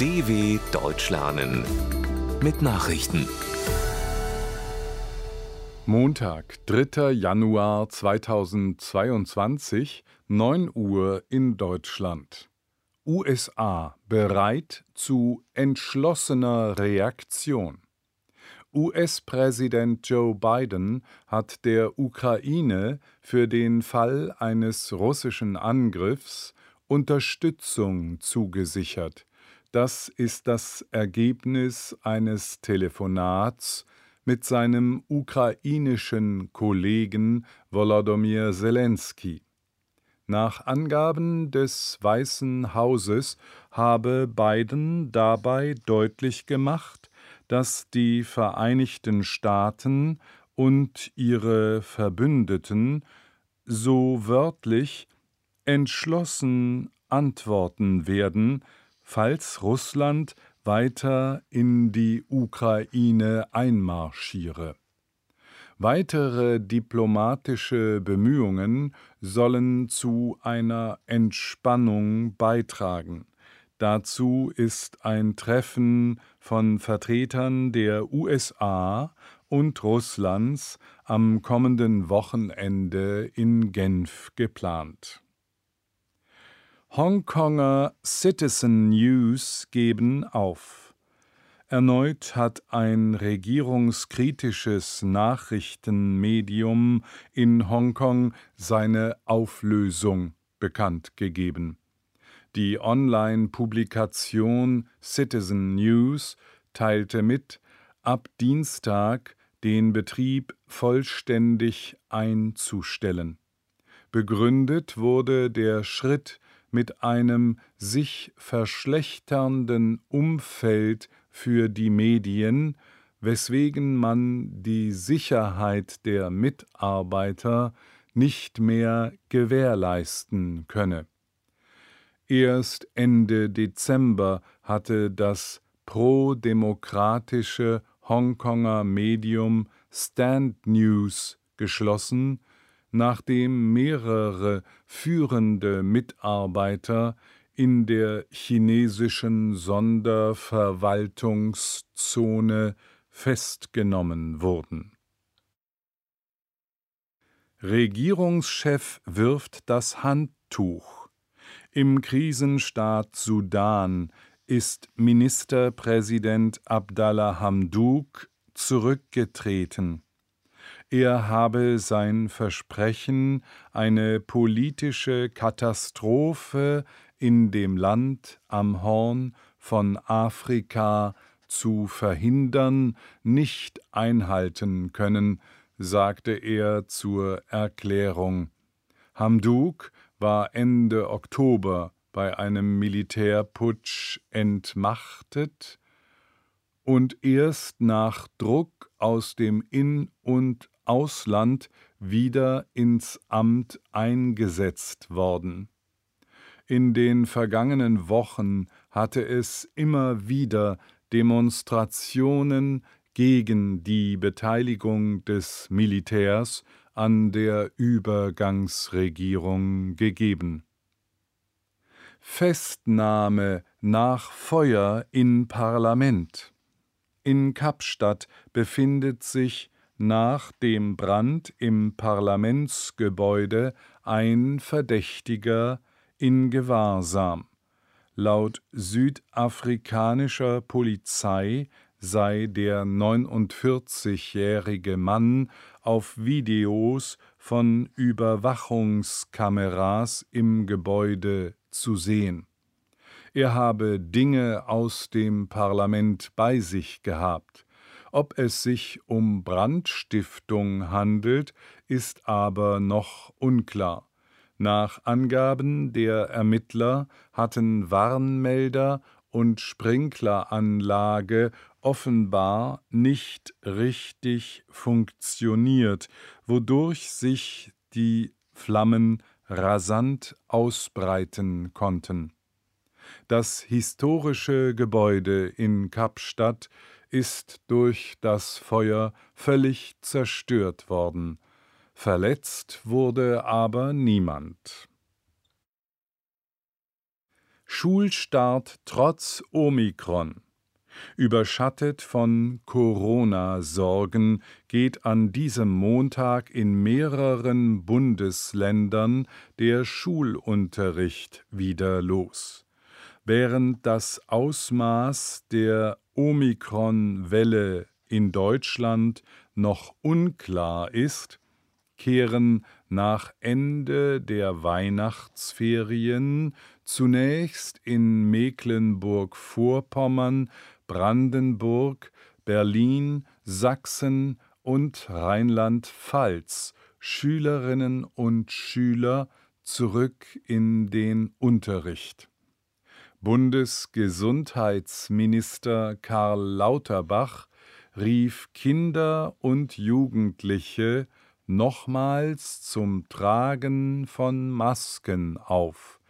DW Deutsch lernen mit Nachrichten. Montag, 3. Januar 2022, 9 Uhr in Deutschland. USA bereit zu entschlossener Reaktion. US-Präsident Joe Biden hat der Ukraine für den Fall eines russischen Angriffs Unterstützung zugesichert. Das ist das Ergebnis eines Telefonats mit seinem ukrainischen Kollegen Volodymyr Zelensky. Nach Angaben des Weißen Hauses habe Biden dabei deutlich gemacht, dass die Vereinigten Staaten und ihre Verbündeten so wörtlich entschlossen antworten werden, falls Russland weiter in die Ukraine einmarschiere. Weitere diplomatische Bemühungen sollen zu einer Entspannung beitragen. Dazu ist ein Treffen von Vertretern der USA und Russlands am kommenden Wochenende in Genf geplant. Hongkonger Citizen News geben auf. Erneut hat ein regierungskritisches Nachrichtenmedium in Hongkong seine Auflösung bekannt gegeben. Die Online-Publikation Citizen News teilte mit, ab Dienstag den Betrieb vollständig einzustellen. Begründet wurde der Schritt mit einem sich verschlechternden Umfeld für die Medien, weswegen man die Sicherheit der Mitarbeiter nicht mehr gewährleisten könne. Erst Ende Dezember hatte das pro-demokratische Hongkonger Medium Stand News geschlossen, nachdem mehrere führende Mitarbeiter in der chinesischen Sonderverwaltungszone festgenommen wurden. Regierungschef wirft das Handtuch. Im Krisenstaat Sudan ist Ministerpräsident Abdallah Hamduk zurückgetreten. Er habe sein Versprechen, eine politische Katastrophe in dem Land am Horn von Afrika zu verhindern, nicht einhalten können, sagte er zur Erklärung. Hamduk war Ende Oktober bei einem Militärputsch entmachtet und erst nach Druck aus dem In- und Ausland wieder ins Amt eingesetzt worden. In den vergangenen Wochen hatte es immer wieder Demonstrationen gegen die Beteiligung des Militärs an der Übergangsregierung gegeben. Festnahme nach Feuer in Parlament. In Kapstadt befindet sich nach dem Brand im Parlamentsgebäude ein Verdächtiger in Gewahrsam. Laut südafrikanischer Polizei sei der 49-jährige Mann auf Videos von Überwachungskameras im Gebäude zu sehen. Er habe Dinge aus dem Parlament bei sich gehabt. Ob es sich um Brandstiftung handelt, ist aber noch unklar. Nach Angaben der Ermittler hatten Warnmelder und Sprinkleranlage offenbar nicht richtig funktioniert, wodurch sich die Flammen rasant ausbreiten konnten. Das historische Gebäude in Kapstadt ist durch das Feuer völlig zerstört worden. Verletzt wurde aber niemand. Schulstart trotz Omikron. Überschattet von Corona-Sorgen geht an diesem Montag in mehreren Bundesländern der Schulunterricht wieder los. Während das Ausmaß der Omikron-Welle in Deutschland noch unklar ist, kehren nach Ende der Weihnachtsferien zunächst in Mecklenburg-Vorpommern, Brandenburg, Berlin, Sachsen und Rheinland-Pfalz Schülerinnen und Schüler zurück in den Unterricht. Bundesgesundheitsminister Karl Lauterbach rief Kinder und Jugendliche nochmals zum Tragen von Masken auf.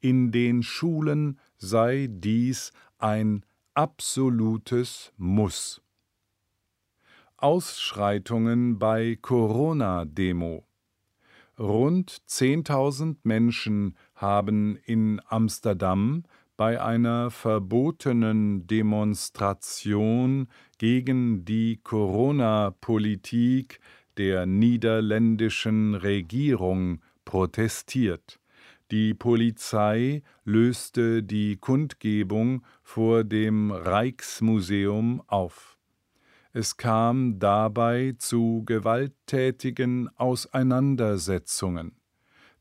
In den Schulen sei dies ein absolutes Muss. Ausschreitungen bei Corona-Demo. Rund 10.000 Menschen haben in Amsterdam bei einer verbotenen Demonstration gegen die Corona-Politik der niederländischen Regierung protestiert. Die Polizei löste die Kundgebung vor dem Rijksmuseum auf. Es kam dabei zu gewalttätigen Auseinandersetzungen.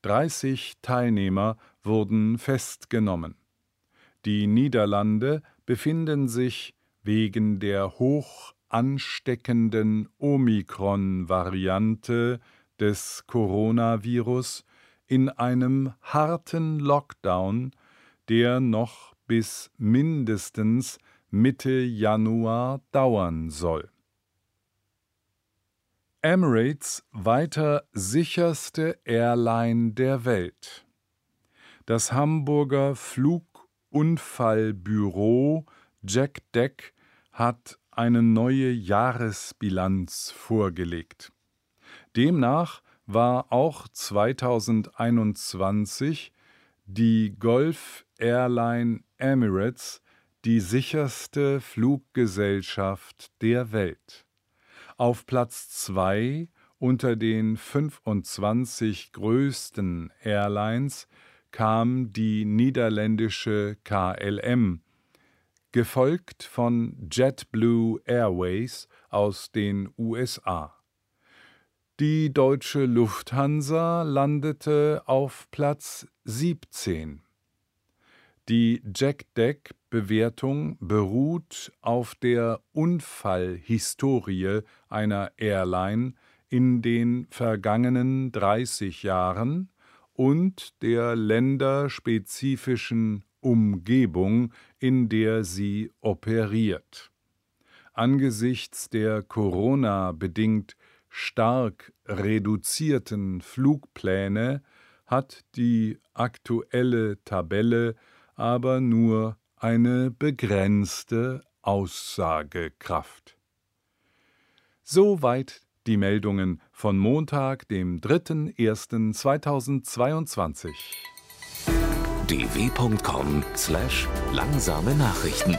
30 Teilnehmer wurden festgenommen. Die Niederlande befinden sich wegen der hoch ansteckenden Omikron-Variante des Coronavirus in einem harten Lockdown, der noch bis mindestens Mitte Januar dauern soll. Emirates weiter sicherste Airline der Welt. Das Hamburger Flugunfallbüro Jack Deck hat eine neue Jahresbilanz vorgelegt. Demnach war auch 2021 die Gulf Airline Emirates die sicherste Fluggesellschaft der Welt. Auf Platz 2 unter den 25 größten Airlines kam die niederländische KLM gefolgt von JetBlue Airways aus den USA. Die deutsche Lufthansa landete auf Platz 17. Die Jack-Deck-Bewertung beruht auf der Unfallhistorie einer Airline in den vergangenen 30 Jahren und der länderspezifischen Umgebung, in der sie operiert. Angesichts der Corona-bedingt stark reduzierten Flugpläne hat die aktuelle Tabelle aber nur eine begrenzte Aussagekraft. Soweit die Meldungen von Montag, dem 3.1.2022 dw.com/langsame Nachrichten